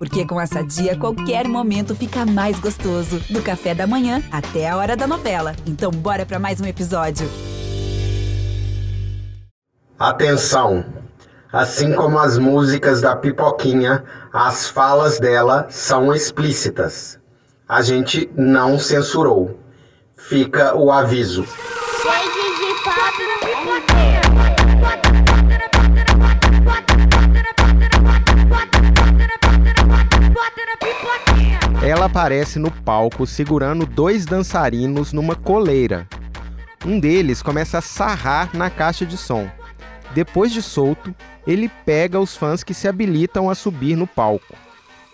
Porque com essa dia, qualquer momento fica mais gostoso. Do café da manhã até a hora da novela. Então, bora para mais um episódio. Atenção! Assim como as músicas da Pipoquinha, as falas dela são explícitas. A gente não censurou. Fica o aviso. Ela aparece no palco segurando dois dançarinos numa coleira. Um deles começa a sarrar na caixa de som. Depois de solto, ele pega os fãs que se habilitam a subir no palco.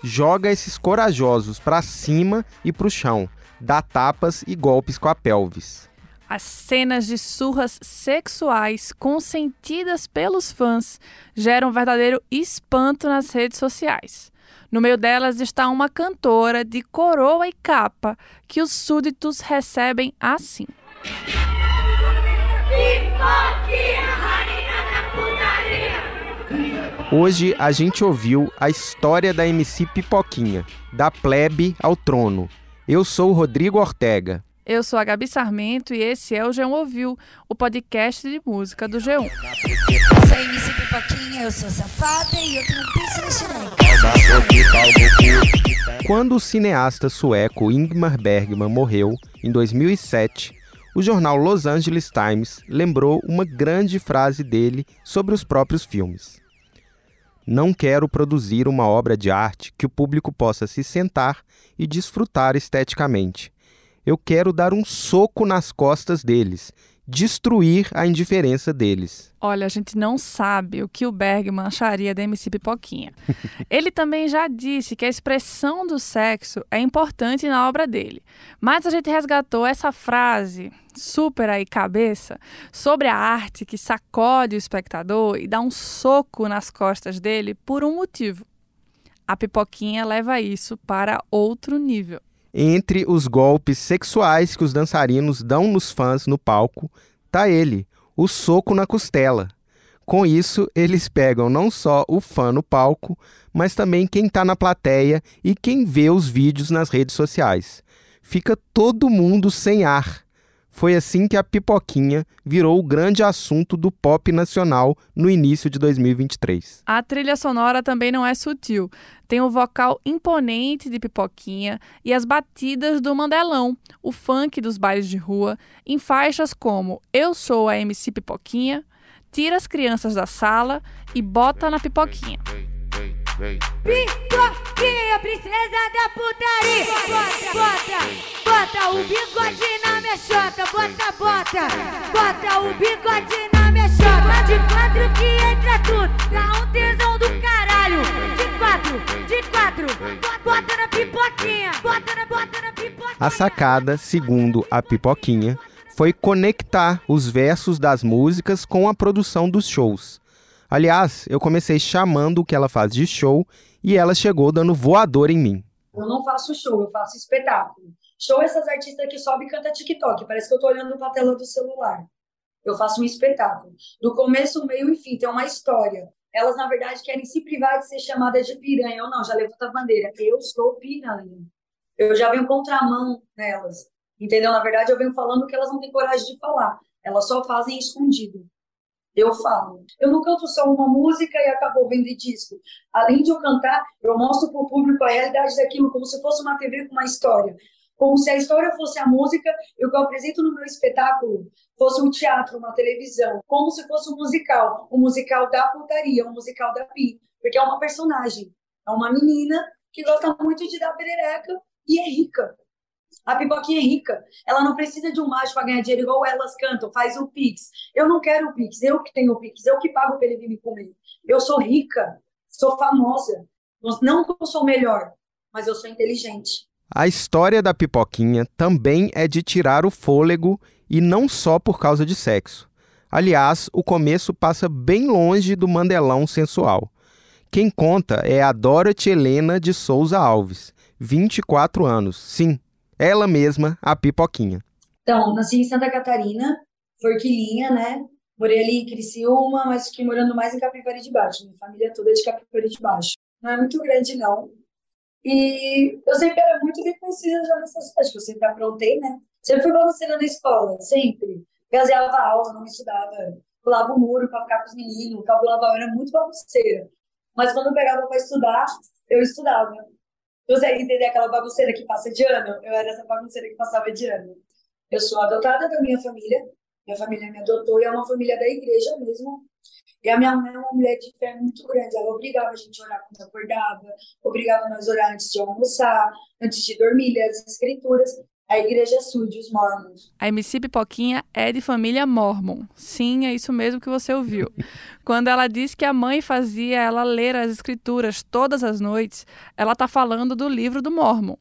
Joga esses corajosos para cima e para o chão, dá tapas e golpes com a pelvis. As cenas de surras sexuais consentidas pelos fãs geram um verdadeiro espanto nas redes sociais. No meio delas está uma cantora de coroa e capa que os súditos recebem assim. Hoje a gente ouviu a história da MC Pipoquinha, da plebe ao trono. Eu sou o Rodrigo Ortega. Eu sou a Gabi Sarmento e esse é o G1 Ouviu, o podcast de música do G1. Sou MC Pipoquinha, eu sou safada e eu tenho um Quando o cineasta sueco Ingmar Bergman morreu, em 2007, o jornal Los Angeles Times lembrou uma grande frase dele sobre os próprios filmes. Não quero produzir uma obra de arte que o público possa se sentar e desfrutar esteticamente eu quero dar um soco nas costas deles, destruir a indiferença deles. Olha, a gente não sabe o que o Bergman acharia da MC Pipoquinha. Ele também já disse que a expressão do sexo é importante na obra dele. Mas a gente resgatou essa frase super aí cabeça sobre a arte que sacode o espectador e dá um soco nas costas dele por um motivo. A Pipoquinha leva isso para outro nível. Entre os golpes sexuais que os dançarinos dão nos fãs no palco, tá ele, o soco na costela. Com isso, eles pegam não só o fã no palco, mas também quem está na plateia e quem vê os vídeos nas redes sociais. Fica todo mundo sem ar. Foi assim que a pipoquinha virou o grande assunto do pop nacional no início de 2023. A trilha sonora também não é sutil. Tem o vocal imponente de pipoquinha e as batidas do mandelão, o funk dos bailes de rua, em faixas como Eu Sou a MC Pipoquinha, Tira as crianças da sala e bota na pipoquinha. Pipoquinha, princesa da putaria. Bota, bota, bota o bigode na minha chota. Bota, bota, bota o bigode na minha chota. De quatro que entra tudo, dá um tesão do caralho. De quatro, de quatro, bota na pipoquinha. Bota na, bota na pipoquinha. A sacada, segundo a pipoquinha, foi conectar os versos das músicas com a produção dos shows. Aliás, eu comecei chamando o que ela faz de show e ela chegou dando voador em mim. Eu não faço show, eu faço espetáculo. Show essas artistas que sobem e cantam TikTok, parece que eu tô olhando pra tela do celular. Eu faço um espetáculo. Do começo, meio e fim, tem uma história. Elas, na verdade, querem se privar de ser chamadas de piranha. Eu não, já levanta a bandeira. Eu sou piranha. Eu já venho contramão nelas. Entendeu? Na verdade, eu venho falando que elas não têm coragem de falar. Elas só fazem escondido eu falo. Eu não canto só uma música e acabou vendo disco. Além de eu cantar, eu mostro para o público a realidade daquilo, como se fosse uma TV com uma história. Como se a história fosse a música e o que eu apresento no meu espetáculo fosse um teatro, uma televisão. Como se fosse um musical. Um musical da putaria, um musical da Pi. Porque é uma personagem. É uma menina que gosta muito de dar perereca e é rica. A pipoquinha é rica. Ela não precisa de um macho para ganhar dinheiro igual elas cantam, faz o Pix. Eu não quero o Pix, eu que tenho o Pix, eu que pago para ele vir me comer. Eu sou rica, sou famosa. Não que eu sou melhor, mas eu sou inteligente. A história da pipoquinha também é de tirar o fôlego e não só por causa de sexo. Aliás, o começo passa bem longe do mandelão sensual. Quem conta é a Dorothy Helena de Souza Alves, 24 anos. Sim, ela mesma, a Pipoquinha. Então, nasci em Santa Catarina, Forquilinha, né? Morei ali em Criciúma, mas fiquei morando mais em Capivari de Baixo. Minha família toda é de Capivari de Baixo. Não é muito grande, não. E eu sempre era muito reconhecida já nessas festas, eu sempre aprontei, né? Sempre fui bagunceira na escola, sempre. Gazeava aula, não estudava, pulava o muro para ficar com os meninos, calculava, eu era muito bagunceira. Mas quando eu pegava para estudar, eu estudava. Você entender aquela bagunceira que passa de ano? Eu era essa bagunceira que passava de ano. Eu sou adotada da minha família, minha família me adotou e é uma família da igreja mesmo. E a minha mãe é uma mulher de fé muito grande. Ela obrigava a gente a orar quando acordava, obrigava nós a orar antes de almoçar, antes de dormir, ler as escrituras. A igreja surge, os mormons. A MC Pipoquinha é de família mormon. Sim, é isso mesmo que você ouviu. Quando ela diz que a mãe fazia ela ler as escrituras todas as noites, ela está falando do livro do Mormon.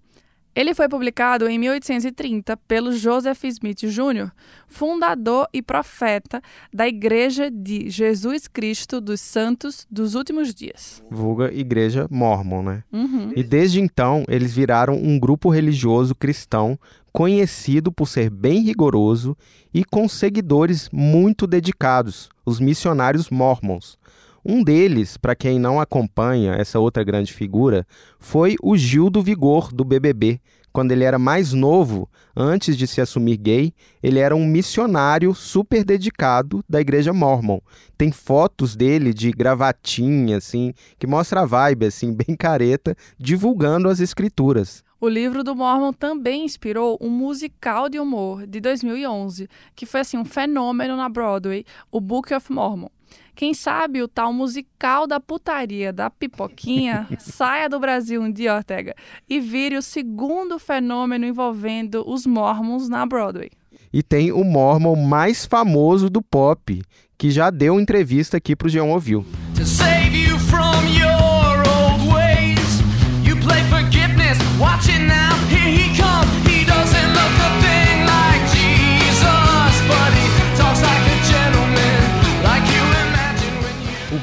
Ele foi publicado em 1830 pelo Joseph Smith Jr., fundador e profeta da Igreja de Jesus Cristo dos Santos dos Últimos Dias. Vulga Igreja Mormon, né? Uhum. E desde então, eles viraram um grupo religioso cristão conhecido por ser bem rigoroso e com seguidores muito dedicados, os missionários mormons. Um deles, para quem não acompanha essa outra grande figura, foi o Gil do Vigor do BBB. Quando ele era mais novo, antes de se assumir gay, ele era um missionário super dedicado da igreja mormon. Tem fotos dele de gravatinha, assim, que mostra a vibe, assim, bem careta, divulgando as escrituras. O livro do Mormon também inspirou um musical de humor de 2011, que foi assim um fenômeno na Broadway, o Book of Mormon. Quem sabe o tal musical da putaria da pipoquinha saia do Brasil um dia, Ortega, e vire o segundo fenômeno envolvendo os Mormons na Broadway. E tem o Mormon mais famoso do pop, que já deu entrevista aqui pro Geon Ouviu. to save you from your old ways. You play forgiveness, watch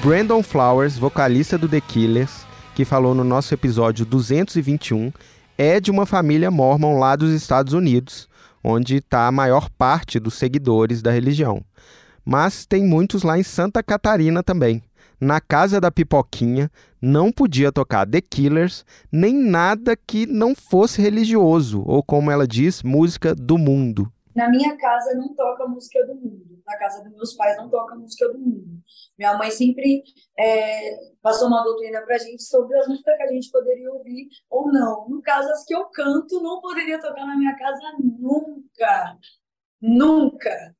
Brandon Flowers, vocalista do The Killers, que falou no nosso episódio 221, é de uma família mormon lá dos Estados Unidos, onde está a maior parte dos seguidores da religião. Mas tem muitos lá em Santa Catarina também. Na casa da pipoquinha não podia tocar The Killers, nem nada que não fosse religioso, ou como ela diz, música do mundo. Na minha casa não toca música do mundo. Na casa dos meus pais não toca música do mundo. Minha mãe sempre é, passou uma doutrina pra gente sobre as músicas que a gente poderia ouvir ou não. No caso, as que eu canto não poderia tocar na minha casa nunca. Nunca.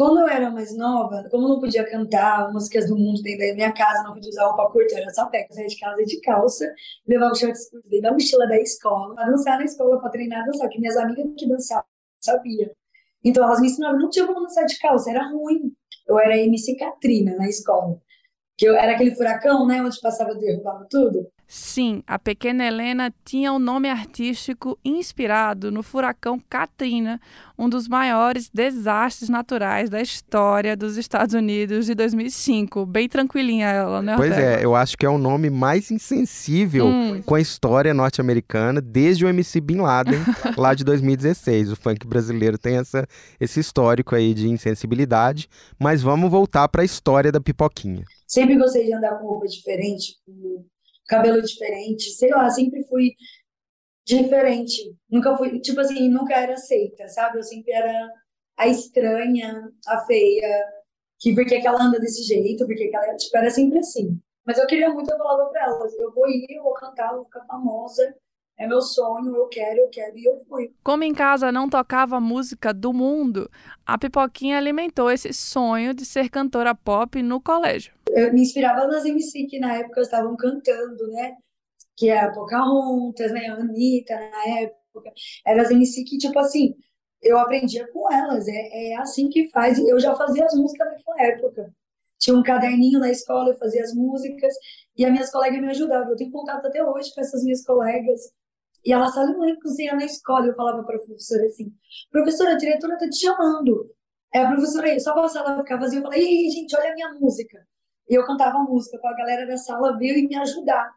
Quando eu era mais nova, como eu não podia cantar músicas do mundo dentro da minha casa, não podia usar roupa curta, era só pé, sair de casa de calça, levava o short escuro dentro da mochila da escola, pra dançar na escola, pra treinar dançar, que minhas amigas que dançavam, sabia. Então elas me ensinavam, não tinha como dançar de calça, era ruim. Eu era MC Katrina na escola. Que eu era aquele furacão, né, onde passava derrubava tudo. Sim, a pequena Helena tinha um nome artístico inspirado no furacão Katrina, um dos maiores desastres naturais da história dos Estados Unidos de 2005. Bem tranquilinha ela, né, Pois Ortega? é, eu acho que é o nome mais insensível Hum. com a história norte-americana desde o MC Bin Laden, lá de 2016. O funk brasileiro tem essa, esse histórico aí de insensibilidade, mas vamos voltar para a história da pipoquinha. Sempre gostei de andar com roupa diferente, com cabelo diferente, sei lá, sempre fui diferente. Nunca fui, tipo assim, nunca era aceita, sabe? Eu sempre era a estranha, a feia, que por que ela anda desse jeito, por que ela, tipo, era sempre assim. Mas eu queria muito, eu falava pra elas, eu vou ir, eu vou cantar, eu vou ficar famosa, é meu sonho, eu quero, eu quero, e eu fui. Como em casa não tocava música do mundo, a Pipoquinha alimentou esse sonho de ser cantora pop no colégio. Eu me inspirava nas MC que na época estavam cantando, né? Que é a Pocahontas, né? A Anitta na época. Eram as MC que, tipo assim, eu aprendia com elas. É, é assim que faz. Eu já fazia as músicas naquela época. Tinha um caderninho na escola, eu fazia as músicas e as minhas colegas me ajudavam. Eu tenho contato até hoje com essas minhas colegas. E elas estavam lá cozinhar na escola. Eu falava para a professora assim: professora, a diretora tá te chamando. É a professora aí, só passar ela ficava vazia. Eu falei: ei, gente, olha a minha música. E eu cantava música para a galera da sala ver e me ajudar.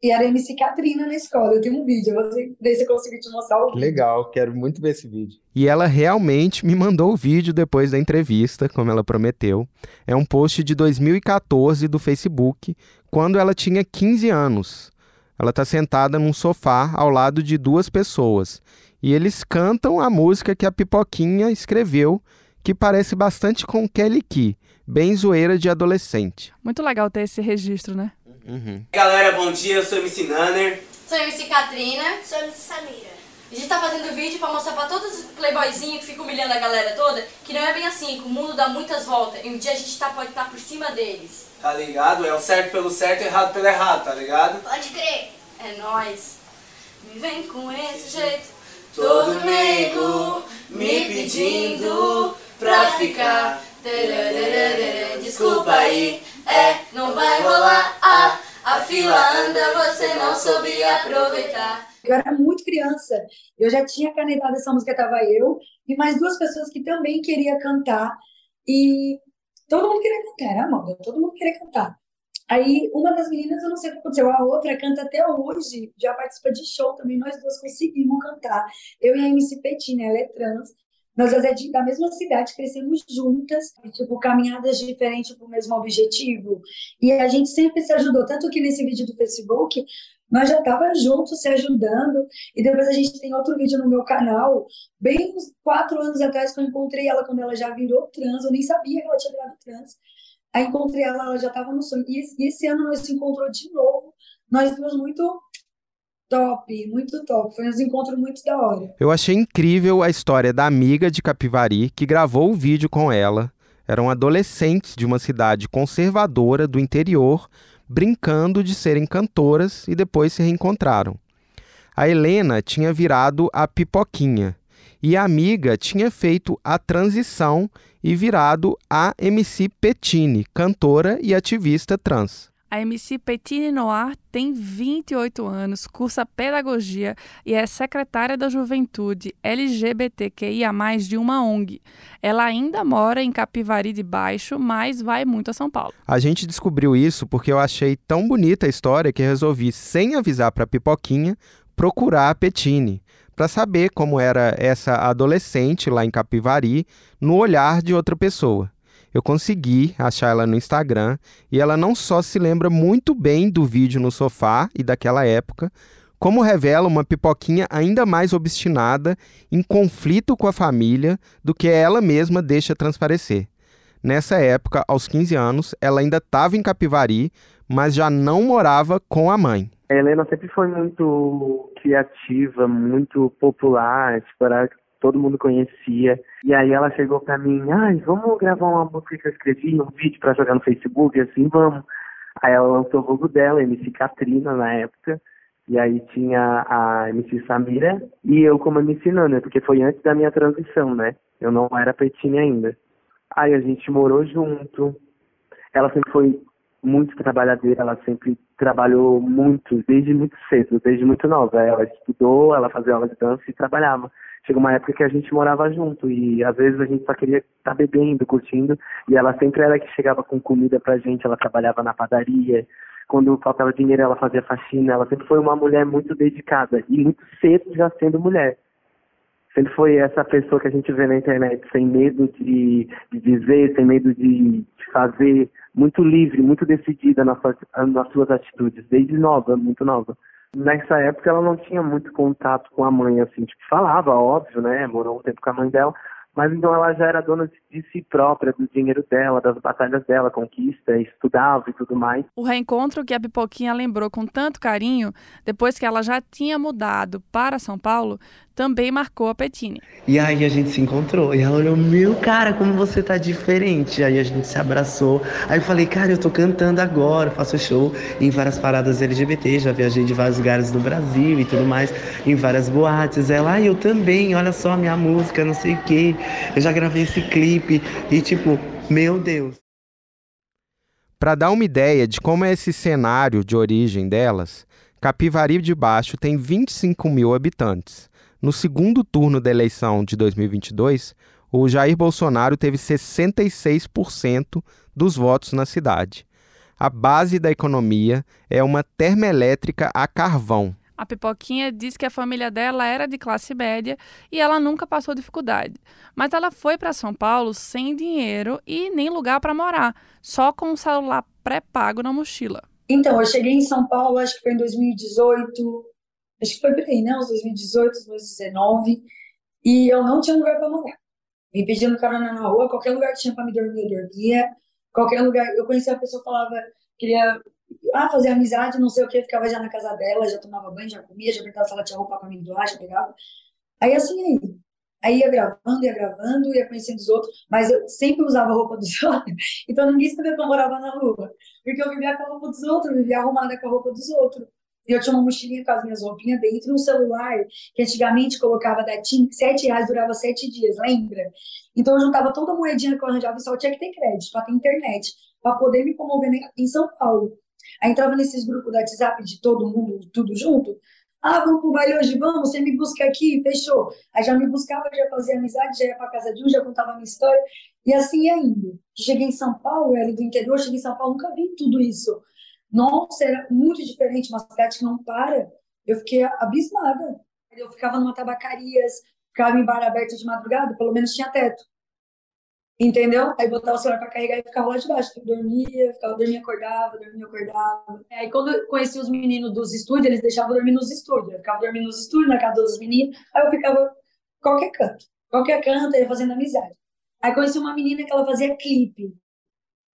E era MC Katrina na escola. Eu tenho um vídeo, eu vou ver se eu consigo te mostrar o vídeo. Legal, quero muito ver esse vídeo. E ela realmente me mandou o vídeo depois da entrevista, como ela prometeu. É um post de 2014 do Facebook, quando ela tinha 15 anos. Ela está sentada num sofá ao lado de duas pessoas e eles cantam a música que a Pipoquinha escreveu, que parece bastante com Kelly Key, bem zoeira de adolescente. Muito legal ter esse registro, né? Uhum. Galera, bom dia, eu sou MC Nanner. Sou MC Katrina. Sou MC Samira. A gente tá fazendo vídeo pra mostrar pra todos os playboyzinhos que ficam humilhando a galera toda que não é bem assim, que o mundo dá muitas voltas e um dia a gente tá, pode estar por cima deles. Tá ligado? É o certo pelo certo e o errado pelo errado, tá ligado? Pode crer. É nóis. Me vem com esse jeito. Todo nego me pedindo pra ficar. Desculpa aí, é, não vai rolar. Ah, a fila anda, você não soube aproveitar. Eu era muito criança, eu já tinha canetado essa música, tava eu e mais duas pessoas que também queriam cantar e todo mundo queria cantar, era moda, todo mundo queria cantar. Aí uma das meninas, eu não sei o que aconteceu, a outra canta até hoje, já participa de show também, nós duas conseguimos cantar. Eu e a MC Petina, ela é trans, nós duas é de- da mesma cidade, crescemos juntas, tipo, caminhadas diferentes para o mesmo objetivo. E a gente sempre se ajudou, tanto que nesse vídeo do Facebook, nós já estávamos juntos se ajudando. E depois a gente tem outro vídeo no meu canal, bem uns quatro anos atrás, que eu encontrei ela quando ela já virou trans, eu nem sabia que ela tinha virado trans. Aí encontrei ela, ela já estava no sonho. E esse ano nós se encontrou de novo, nós duas muito top, muito top. Foi um encontro muito da hora. Eu achei incrível a história da amiga de Capivari que gravou o vídeo com ela. Eram adolescentes de uma cidade conservadora do interior, brincando de serem cantoras e depois se reencontraram. A Helena tinha virado a Pipoquinha e a amiga tinha feito a transição e virado a MC Petini, cantora e ativista trans. A MC Petine Noir tem 28 anos, cursa pedagogia e é secretária da Juventude LGBTQIA+, de uma ONG. Ela ainda mora em Capivari de Baixo, mas vai muito a São Paulo. A gente descobriu isso porque eu achei tão bonita a história que resolvi, sem avisar para Pipoquinha, procurar a Petine para saber como era essa adolescente lá em Capivari no olhar de outra pessoa. Eu consegui achar ela no Instagram e ela não só se lembra muito bem do vídeo no sofá e daquela época, como revela uma pipoquinha ainda mais obstinada, em conflito com a família, do que ela mesma deixa transparecer. Nessa época, aos 15 anos, ela ainda estava em Capivari, mas já não morava com a mãe. A Helena sempre foi muito criativa, muito popular, tipo, era todo mundo conhecia. E aí ela chegou pra mim, ai, vamos gravar uma música que eu escrevi, um vídeo pra jogar no Facebook, assim, vamos. Aí ela lançou o logo dela, MC Katrina na época, e aí tinha a MC Samira e eu como MC Nana, porque foi antes da minha transição, né? Eu não era petinha ainda. Aí a gente morou junto. Ela sempre foi muito trabalhadeira, ela sempre trabalhou muito, desde muito cedo, desde muito nova. Ela estudou, ela fazia aula de dança e trabalhava. Chegou uma época que a gente morava junto e às vezes a gente só queria estar bebendo, curtindo, e ela sempre era que chegava com comida pra gente, ela trabalhava na padaria. Quando faltava dinheiro, ela fazia faxina. Ela sempre foi uma mulher muito dedicada e muito cedo já sendo mulher sempre foi essa pessoa que a gente vê na internet, sem medo de, de dizer, sem medo de, de fazer, muito livre, muito decidida nas suas, nas suas atitudes, desde nova, muito nova. Nessa época ela não tinha muito contato com a mãe, assim, tipo, falava, óbvio, né, morou um tempo com a mãe dela, mas então ela já era dona de, si própria, do dinheiro dela, das batalhas dela, conquista, estudava e tudo mais. O reencontro que a Pipoquinha lembrou com tanto carinho, depois que ela já tinha mudado para São Paulo, também marcou a Petine. E aí a gente se encontrou. E ela olhou, meu cara, como você tá diferente. Aí a gente se abraçou. Aí eu falei, cara, eu tô cantando agora, faço show em várias paradas LGBT, já viajei de vários lugares do Brasil e tudo mais, em várias boates. Ela, ah, eu também, olha só a minha música, não sei o quê. Eu já gravei esse clipe. E tipo, meu Deus. Para dar uma ideia de como é esse cenário de origem delas, Capivari de Baixo tem 25 mil habitantes. No segundo turno da eleição de 2022, o Jair Bolsonaro teve 66% dos votos na cidade. A base da economia é uma termoelétrica a carvão. A Pipoquinha diz que a família dela era de classe média e ela nunca passou dificuldade. Mas ela foi para São Paulo sem dinheiro e nem lugar para morar, só com um celular pré-pago na mochila. Então, eu cheguei em São Paulo, acho que foi em 2018, acho que foi por aí, né? Uns 2018, 2019, e eu não tinha lugar para morar. Me pedindo carona na rua, qualquer lugar que tinha para me dormir, eu dormia. Qualquer lugar, eu conhecia a pessoa falava, queria ah, fazer amizade, não sei o que, ficava já na casa dela, já tomava banho, já comia, já perguntava se ela tinha roupa para me doar, já pegava. Aí assim aí. Aí ia gravando, ia gravando, ia conhecendo os outros, mas eu sempre usava a roupa dos outros, então ninguém sabia que eu morava na rua, porque eu vivia com a roupa dos outros, vivia arrumada com a roupa dos outros. E eu tinha uma mochilinha com as minhas roupinhas dentro, um celular que antigamente colocava da TIM, sete reais durava sete dias, lembra? Então eu juntava toda a moedinha que eu arranjava e só tinha que ter crédito, para ter internet, para poder me comover em São Paulo. Aí entrava nesses grupos do WhatsApp de todo mundo, tudo junto. Ah, vamos pro baile hoje, vamos, você me busca aqui, fechou. Aí já me buscava, já fazia amizade, já ia pra casa de um, já contava minha história. E assim ia indo. Cheguei em São Paulo, era do interior, cheguei em São Paulo, nunca vi tudo isso. Nossa, era muito diferente, uma cidade que não para. Eu fiquei abismada. Eu ficava numa tabacarias, ficava em bar aberto de madrugada, pelo menos tinha teto. Entendeu? Aí botava o celular pra carregar e ficava lá de baixo. Eu dormia, ficava, dormia, acordava, dormia, acordava. Aí quando eu conheci os meninos dos estúdios, eles deixavam dormir nos estúdios. Eu ficava dormindo nos estúdios, na casa dos meninos. Aí eu ficava qualquer canto. Qualquer canto, ia fazendo amizade. Aí conheci uma menina que ela fazia clipe.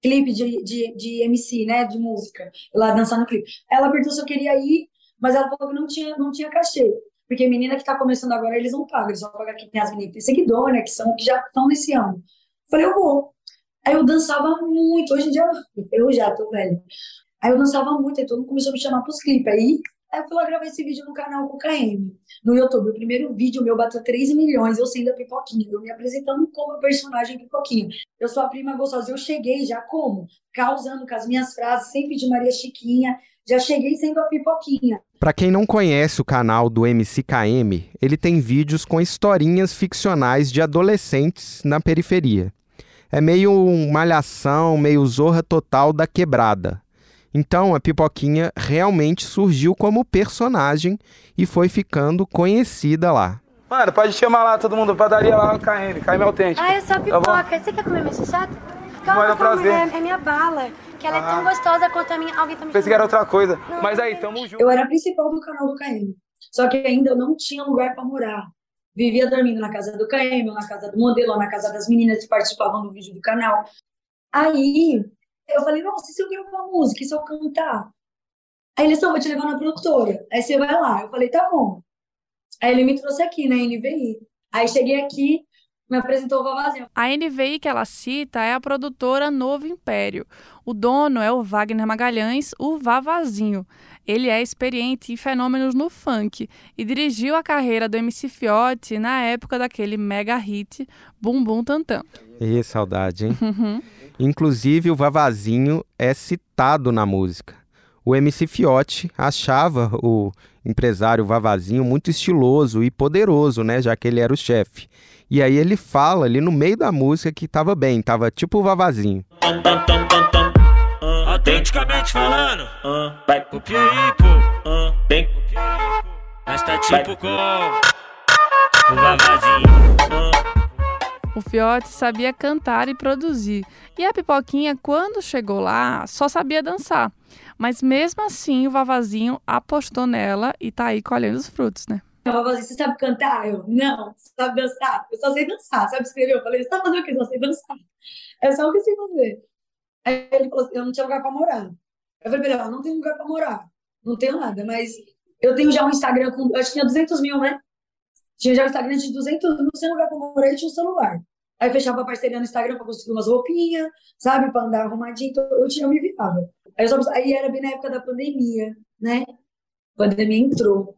Clipe de, de, de MC, né? De música. Lá dançando clipe. Ela perguntou se eu queria ir, mas ela falou que não tinha, não tinha cachê. Porque menina que tá começando agora, eles não pagam. Eles só pagam que tem as meninas que tem seguidor, né? Que, são, que já estão nesse ano. Falei, eu vou. Aí eu dançava muito. Hoje em dia eu já tô velha. Aí eu dançava muito, aí todo mundo começou a me chamar pros clipes. Aí, aí eu fui lá gravar esse vídeo no canal com o KM, no YouTube. O primeiro vídeo meu bateu 3 milhões, eu sendo a Pipoquinha, eu me apresentando como a personagem Pipoquinha. Eu sou a prima gostosa, eu cheguei já como? Causando com as minhas frases, sempre de Maria Chiquinha, já cheguei sendo a Pipoquinha. Para quem não conhece o canal do MCKM, ele tem vídeos com historinhas ficcionais de adolescentes na periferia. É meio malhação, meio zorra total da quebrada. Então a Pipoquinha realmente surgiu como personagem e foi ficando conhecida lá. Mano, pode chamar lá todo mundo, padaria lá no KM, KM Autêntico. Ah, eu sou a Tá pipoca. Você quer comer meu chato? Mano, Calma, calma, prazer. é, é minha bala. Que ela é tão Ah. gostosa quanto a minha. Alguém tá me Pensei que era outra coisa. Mas aí, tamo junto. Eu era a principal do canal do KM. Só que ainda eu não tinha lugar para morar. Vivia dormindo na casa do KM, ou na casa do modelo, ou na casa das meninas que participavam do vídeo do canal. Aí eu falei, nossa, e se eu gravar música, e se eu cantar? Aí eles, não, vou te levar na produtora. Aí você vai lá. Eu falei, tá bom. Aí ele me trouxe aqui na NVI. Aí cheguei aqui, me apresentou o Vavazinho. A NVI que ela cita é a produtora Novo Império. O dono é o Wagner Magalhães, o Vavazinho. Ele é experiente em fenômenos no funk e dirigiu a carreira do MC Fiote na época daquele mega hit Bum Bum Tantam. Ê, saudade, hein? Inclusive, o Vavazinho é citado na música. O MC Fiote achava o empresário Vavazinho muito estiloso e poderoso, né? Já que ele era o chefe. E aí ele fala ali no meio da música que tava bem, tava tipo o Vavazinho. Autenticamente falando, vai pro Pipo, vem pro Pipo, nós tá tipo com o Vavazinho. O Fiote sabia cantar e produzir. E a Pipoquinha, quando chegou lá, só sabia dançar. Mas mesmo assim, o Vavazinho apostou nela e tá aí colhendo os frutos, né? O Vavazinho, você sabe cantar? Eu, não. Você sabe dançar? Eu só sei dançar. Sabe escrever? Eu falei, você tá fazendo o quê? Eu só sei dançar. É só o que eu sei fazer. Aí ele falou assim, eu não tinha lugar pra morar. Eu falei, não tenho lugar pra morar. Não tenho nada, mas eu tenho já um Instagram com, acho que tinha 200 mil, né? Tinha já um Instagram de 200 mil, sem lugar pra morar e tinha um celular. Aí fechava a parceria no Instagram pra conseguir umas roupinhas, sabe? Pra andar arrumadinho. Então eu, tinha, eu me virava. Aí, só, aí era bem na época da pandemia, né? A pandemia entrou.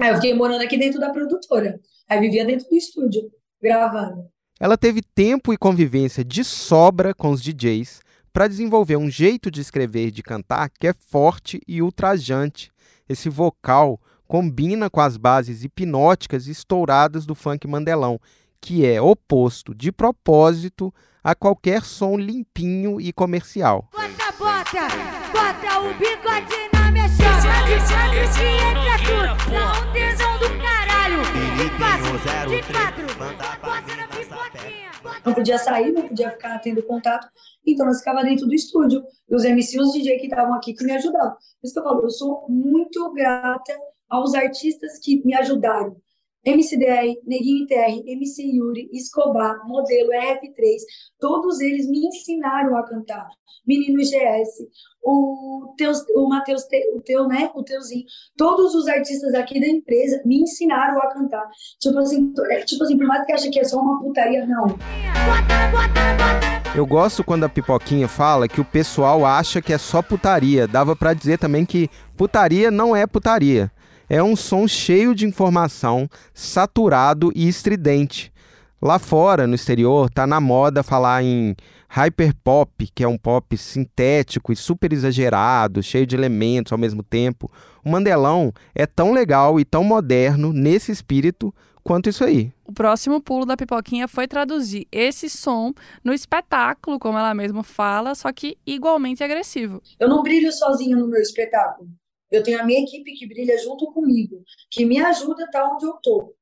Aí eu fiquei morando aqui dentro da produtora. Aí vivia dentro do estúdio, gravando. Ela teve tempo e convivência de sobra com os DJs para desenvolver um jeito de escrever e de cantar que é forte e ultrajante. Esse vocal combina com as bases hipnóticas estouradas do funk mandelão, que é oposto de propósito a qualquer som limpinho e comercial. Bota, bota, bota o bigode na minha chama. Deixando que entra tudo. Dá um tesão do caralho. De quatro, de quatro. Bota na pipoquinha. Bota não podia sair, não podia ficar tendo contato, então nós ficava dentro do estúdio, e os MC e os DJ que estavam aqui que me ajudavam. Por isso que eu falo, eu sou muito grata aos artistas que me ajudaram. MCDR, Neguinho TR, MC Yuri, Escobar, Modelo, RF3, todos eles me ensinaram a cantar. Menino GS, o, o Matheus, o teu, né, o Teuzinho, todos os artistas aqui da empresa me ensinaram a cantar. Tipo assim, é, tipo assim, por mais que ache que é só uma putaria, não. Eu gosto quando a Pipoquinha fala que o pessoal acha que é só putaria. Dava pra dizer também que putaria não é putaria. É um som cheio de informação, saturado e estridente. Lá fora, no exterior, tá na moda falar em hyperpop, que é um pop sintético e super exagerado, cheio de elementos ao mesmo tempo. O Mandelão é tão legal e tão moderno nesse espírito quanto isso aí. O próximo pulo da pipoquinha foi traduzir esse som no espetáculo, como ela mesma fala, só que igualmente agressivo. Eu não brilho sozinha no meu espetáculo. Eu tenho a minha equipe que brilha junto comigo, que me ajuda a estar onde eu tô.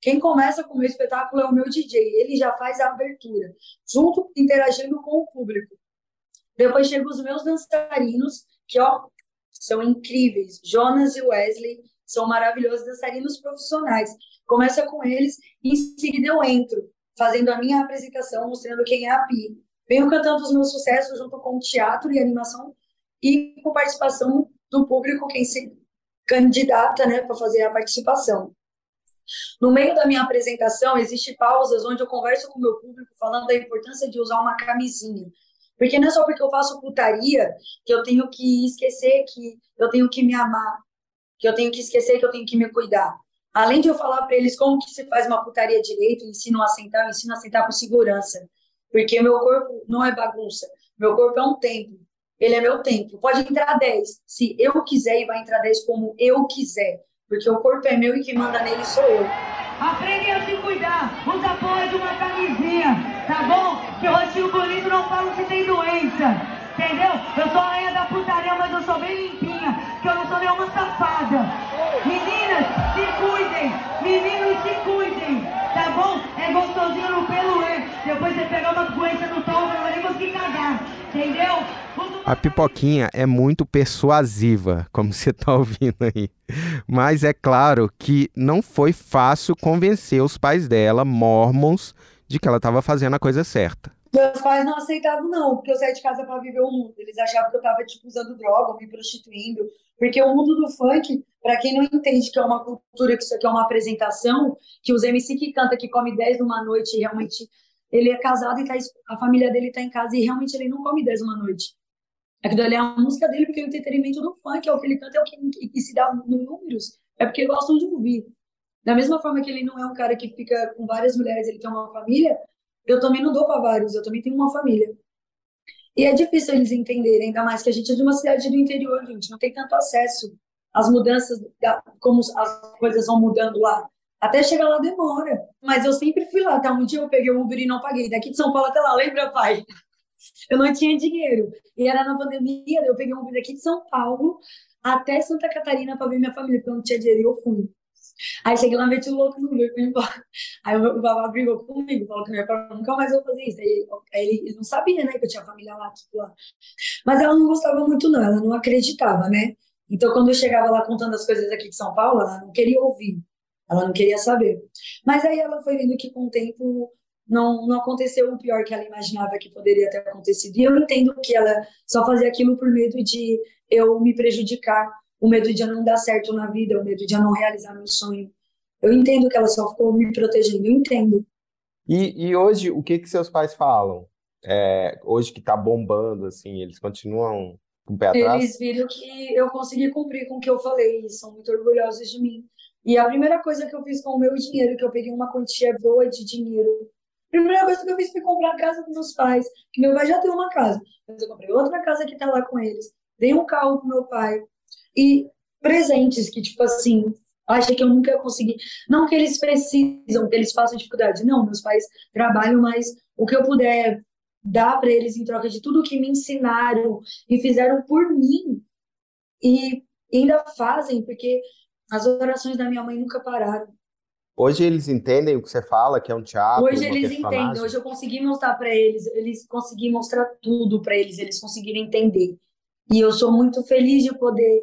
Quem começa com o meu espetáculo é o meu DJ, ele já faz a abertura, junto interagindo com o público. Depois chegam os meus dançarinos, que ó, são incríveis. Jonas e Wesley são maravilhosos dançarinos profissionais. Começa com eles e em seguida eu entro, fazendo a minha apresentação, mostrando quem é a Pi. Venho cantando os meus sucessos junto com teatro e animação e com participação do público, quem se candidata né, para fazer a participação. No meio da minha apresentação, existe pausas onde eu converso com o meu público falando da importância de usar uma camisinha. Porque não é só porque eu faço putaria que eu tenho que esquecer que eu tenho que me amar, que eu tenho que esquecer que eu tenho que me cuidar. Além de eu falar para eles como que se faz uma putaria direito, ensino a sentar, ensino a sentar com segurança. Porque meu corpo não é bagunça, meu corpo é um templo. Ele é meu templo. Pode entrar 10, se eu quiser, e vai entrar 10 como eu quiser. Porque o corpo é meu e quem manda nele sou eu. Aprendem a se cuidar. Usa a porra de uma camisinha, tá bom? Que rostinho bonito não fala se tem doença. Entendeu? Eu sou a rainha da putaria, mas eu sou bem limpinha. Que eu não sou nenhuma safada. Meninas, se cuidem. Meninos, se cuidem. Tá bom? É gostosinho no pelo, é. Depois você pegar uma doença no tomo, não vai nem conseguir cagar. Entendeu? A pipoquinha é muito persuasiva, como você está ouvindo aí. Mas é claro que não foi fácil convencer os pais dela, mormons, de que ela estava fazendo a coisa certa. Meus pais não aceitavam, não, porque eu saí de casa para viver o mundo. Eles achavam que eu estava tipo, usando droga, me prostituindo. Porque o mundo do funk, para quem não entende que é uma cultura, que isso aqui é uma apresentação, que os MC que canta, que come 10 numa noite, realmente ele é casado e tá, a família dele está em casa e realmente ele não come 10 numa noite. Aquilo ali é a música dele, porque o entretenimento do funk é o que ele canta, é o que, que se dá no números, é porque gostam de ouvir. Da mesma forma que ele não é um cara que fica com várias mulheres, ele tem uma família, eu também não dou para vários, eu também tenho uma família. E é difícil eles entenderem, ainda mais que a gente é de uma cidade do interior, gente, não tem tanto acesso às mudanças, da, como as coisas vão mudando lá. Até chegar lá demora. Mas eu sempre fui lá, tá? Um dia eu peguei o Uber e não paguei. Daqui de São Paulo até lá, lembra, pai? Eu não tinha dinheiro. E era na pandemia, eu peguei um Uber daqui de São Paulo até Santa Catarina para ver minha família, porque eu não tinha dinheiro e eu fui. Aí cheguei lá, meti o louco no Uber, fui embora. Aí o babá brigou comigo, falou que não ia pra, nunca mais eu fazer isso. Aí, ele, ele não sabia, né, que eu tinha família lá, tipo lá. Mas ela não gostava muito, não, ela não acreditava, né? Então, quando eu chegava lá contando as coisas aqui de São Paulo, ela não queria ouvir. Ela não queria saber. Mas aí ela foi vendo que com o tempo não, não aconteceu o pior que ela imaginava que poderia ter acontecido. E eu entendo que ela só fazia aquilo por medo de eu me prejudicar, o medo de eu não dar certo na vida, o medo de eu não realizar meu sonho. Eu entendo que ela só ficou me protegendo, eu entendo. E, e hoje, o que que seus pais falam? É, hoje que tá bombando, assim, eles continuam com o pé atrás? Eles viram que eu consegui cumprir com o que eu falei e são muito orgulhosos de mim. E a primeira coisa que eu fiz com o meu dinheiro, que eu peguei uma quantia boa de dinheiro, primeira coisa que eu fiz foi comprar a casa dos meus pais, que meu pai já tem uma casa, mas eu comprei outra casa que tá lá com eles, dei um carro pro meu pai e presentes que, tipo assim, acha que eu nunca ia conseguir. Não que eles precisam, que eles façam dificuldade. Não, meus pais trabalham, mas o que eu puder dar para eles em troca de tudo que me ensinaram e fizeram por mim e ainda fazem, porque as orações da minha mãe nunca pararam. Hoje eles entendem o que você fala, que é um teatro, Hoje eles personagem? entendem, hoje eu consegui mostrar pra eles, eles consegui mostrar tudo pra eles, eles conseguiram entender. E eu sou muito feliz de poder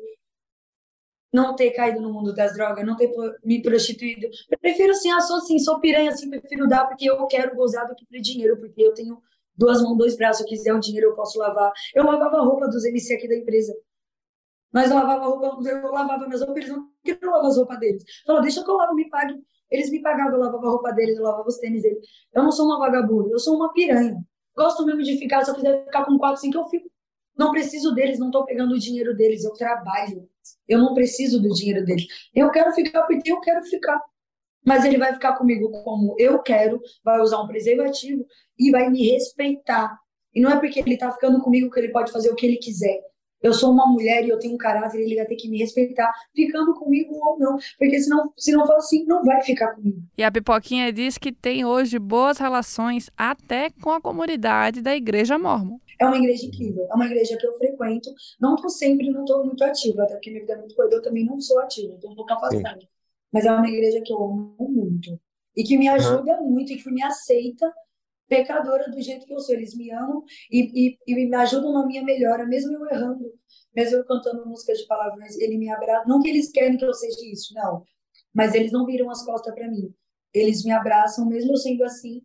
não ter caído no mundo das drogas, não ter me prostituído. Prefiro assim, ah, sou assim, sou piranha assim, prefiro dar porque eu quero gozar do que ter dinheiro, porque eu tenho duas mãos, dois braços, se eu quiser um dinheiro eu posso lavar. Eu lavava a roupa dos MC aqui da empresa. Nós lavava a roupa, eu lavava minhas roupas, eles não queriam lavar as roupas deles. Falou, deixa que eu lavo, me pague. Eles me pagavam, eu lavava a roupa deles, eu lavava os tênis deles. Eu não sou uma vagabunda, eu sou uma piranha. Gosto mesmo de ficar, se eu quiser ficar com quatro, cinco, eu fico. Não preciso deles, não estou pegando o dinheiro deles, eu trabalho. Eu não preciso do dinheiro deles. Eu quero ficar porque eu quero ficar. Mas ele vai ficar comigo como eu quero, vai usar um preservativo e vai me respeitar. E não é porque ele está ficando comigo que ele pode fazer o que ele quiser. Eu sou uma mulher e eu tenho um caráter, ele vai ter que me respeitar, ficando comigo ou não. Porque senão, se não for assim, não vai ficar comigo. E a Pipoquinha diz que tem hoje boas relações até com a comunidade da Igreja Mormon. É uma igreja incrível, é uma igreja que eu frequento. Não estou sempre, não estou muito ativa, até porque minha vida é muito corrida, eu também não sou ativa, estou um pouco afastada. Mas é uma igreja que eu amo muito e que me ajuda muito e que me aceita pecadora do jeito que eu sou. Eles me amam e, e, e me ajudam na minha melhora, mesmo eu errando, mesmo eu cantando músicas de palavrões, ele me abraça. Não que eles querem que eu seja isso, não, mas eles não viram as costas para mim. Eles me abraçam, mesmo eu sendo assim,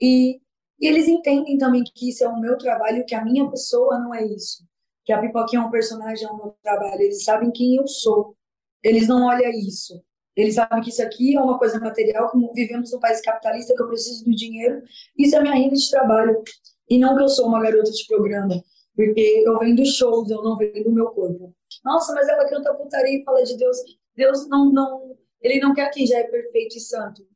e, e eles entendem também que isso é o meu trabalho, que a minha pessoa não é isso. Que a Pipoquinha é um personagem, é o meu trabalho. Eles sabem quem eu sou. Eles não olham isso. Eles sabem que isso aqui é uma coisa material, como vivemos num país capitalista, que eu preciso do dinheiro. Isso é minha renda de trabalho. E não que eu sou uma garota de programa, porque eu venho dos shows, eu não venho do meu corpo. Nossa, mas ela canta putaria e fala de Deus. Deus não, não, ele não quer quem já é perfeito e santo.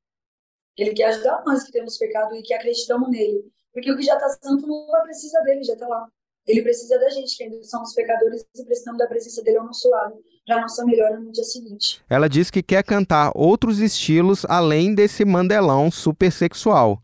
Ele quer ajudar nós que temos pecado e que acreditamos nele. Porque o que já está santo não vai precisar dele, já está lá. Ele precisa da gente, que ainda somos pecadores e precisamos da presença dele ao nosso lado, para nossa melhora no dia seguinte. Ela diz que quer cantar outros estilos além desse mandelão super sexual.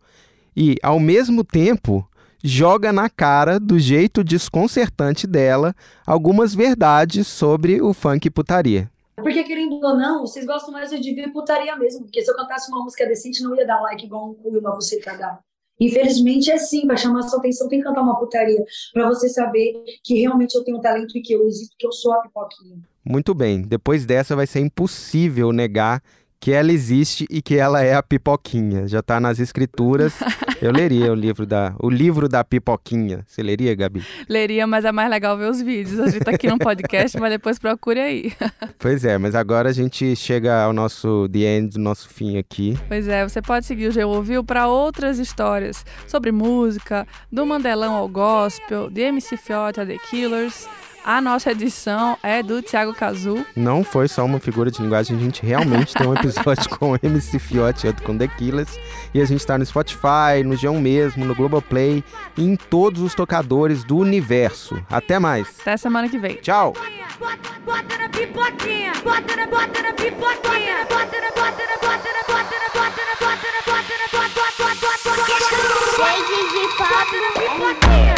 E, ao mesmo tempo, joga na cara, do jeito desconcertante dela, algumas verdades sobre o funk putaria. Porque, querendo ou não, vocês gostam mais de ver putaria mesmo. Porque se eu cantasse uma música decente, não ia dar like igual um cu e uma buceta dá. Infelizmente é assim, para chamar sua atenção tem que cantar uma putaria, para você saber que realmente eu tenho talento e que eu existo, que eu sou a pipoquinha. Muito bem, depois dessa vai ser impossível negar que ela existe e que ela é a pipoquinha. Já tá nas escrituras. Eu leria o livro da o livro da pipoquinha. Você leria, Gabi? Leria, mas é mais legal ver os vídeos. A gente tá aqui no podcast, mas depois procure aí. Pois é, mas agora a gente chega ao nosso the end, do nosso fim aqui. Pois é, você pode seguir o G Ouviu para outras histórias sobre música, do Mandelão ao Gospel, de MC Fiote a The Killers. A nossa edição é do Thiago Cazu. Não foi só uma figura de linguagem, a gente realmente tem um episódio com o MC Fiote e outro com The Killers. E a gente está no Spotify, no G1 mesmo, no Globoplay e em todos os tocadores do universo. Até mais. Até semana que vem. Tchau. Cheio de papo,